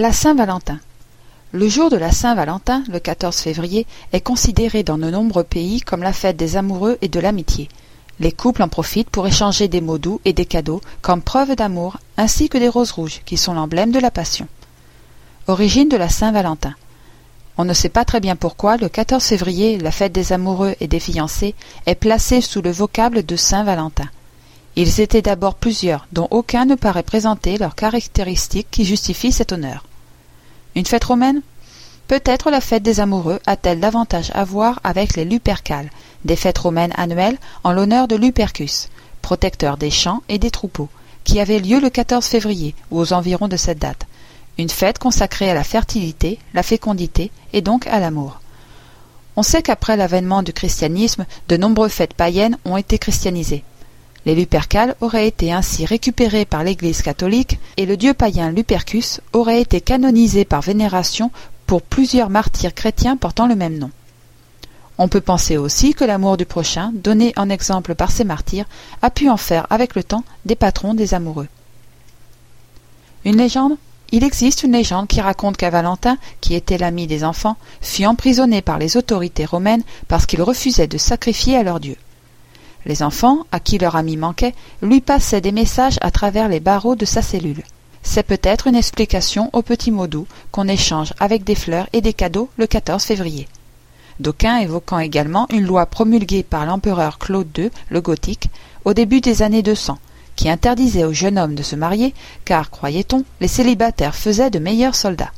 La Saint-Valentin. Le jour de la Saint-Valentin, le 14 février, est considéré dans de nombreux pays comme la fête des amoureux et de l'amitié. Les couples en profitent pour échanger des mots doux et des cadeaux comme preuve d'amour, ainsi que des roses rouges, qui sont l'emblème de la passion. Origine de la Saint-Valentin. On ne sait pas très bien pourquoi le 14 février, la fête des amoureux et des fiancés, est placée sous le vocable de Saint-Valentin. Ils étaient d'abord plusieurs, dont aucun ne paraît présenter leurs caractéristiques qui justifient cet honneur. Une fête romaine? Peut-être la fête des amoureux a-t-elle davantage à voir avec les Lupercales, des fêtes romaines annuelles en l'honneur de Lupercus, protecteur des champs et des troupeaux, qui avaient lieu le 14 février ou aux environs de cette date. Une fête consacrée à la fertilité, la fécondité et donc à l'amour. On sait qu'après l'avènement du christianisme, de nombreuses fêtes païennes ont été christianisées. Les Lupercales auraient été ainsi récupérés par l'Église catholique et le dieu païen Lupercus aurait été canonisé par vénération pour plusieurs martyrs chrétiens portant le même nom. On peut penser aussi que l'amour du prochain, donné en exemple par ces martyrs, a pu en faire avec le temps des patrons des amoureux. Une légende? Il existe une légende qui raconte qu'un Valentin, qui était l'ami des enfants, fut emprisonné par les autorités romaines parce qu'il refusait de sacrifier à leur dieu. Les enfants, à qui leur ami manquait, lui passaient des messages à travers les barreaux de sa cellule. C'est peut-être une explication aux petits mots doux qu'on échange avec des fleurs et des cadeaux le 14 février. D'aucuns évoquant également une loi promulguée par l'empereur Claude II, le Gothique, au début des années 200, qui interdisait aux jeunes hommes de se marier, car, croyait-on, les célibataires faisaient de meilleurs soldats.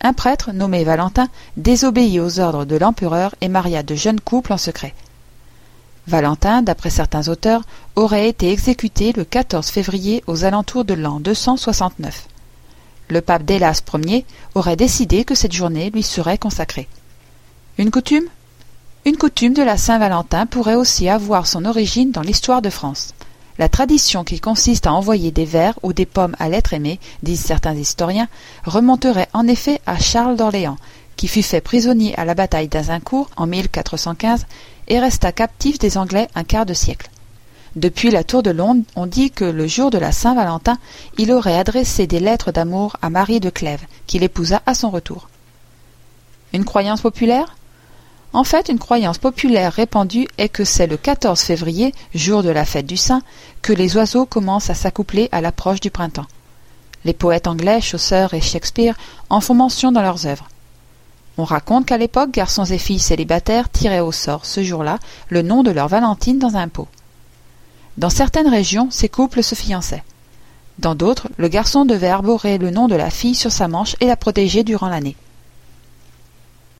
Un prêtre, nommé Valentin, désobéit aux ordres de l'empereur et maria de jeunes couples en secret. Valentin, d'après certains auteurs, aurait été exécuté le 14 février aux alentours de l'an 269. Le pape Délas Ier aurait décidé que cette journée lui serait consacrée. Une coutume? Une coutume de la Saint-Valentin pourrait aussi avoir son origine dans l'histoire de France. La tradition qui consiste à envoyer des vers ou des pommes à l'être aimé, disent certains historiens, remonterait en effet à Charles d'Orléans, qui fut fait prisonnier à la bataille d'Azincourt en 1415 et resta captif des Anglais un quart de siècle. Depuis la tour de Londres, on dit que le jour de la Saint-Valentin, il aurait adressé des lettres d'amour à Marie de Clèves, qu'il épousa à son retour. Une croyance populaire? En fait, une croyance populaire répandue est que c'est le 14 février, jour de la fête du Saint, que les oiseaux commencent à s'accoupler à l'approche du printemps. Les poètes anglais, Chaucer et Shakespeare en font mention dans leurs œuvres. On raconte qu'à l'époque, garçons et filles célibataires tiraient au sort, ce jour-là, le nom de leur Valentine dans un pot. Dans certaines régions, ces couples se fiançaient. Dans d'autres, le garçon devait arborer le nom de la fille sur sa manche et la protéger durant l'année.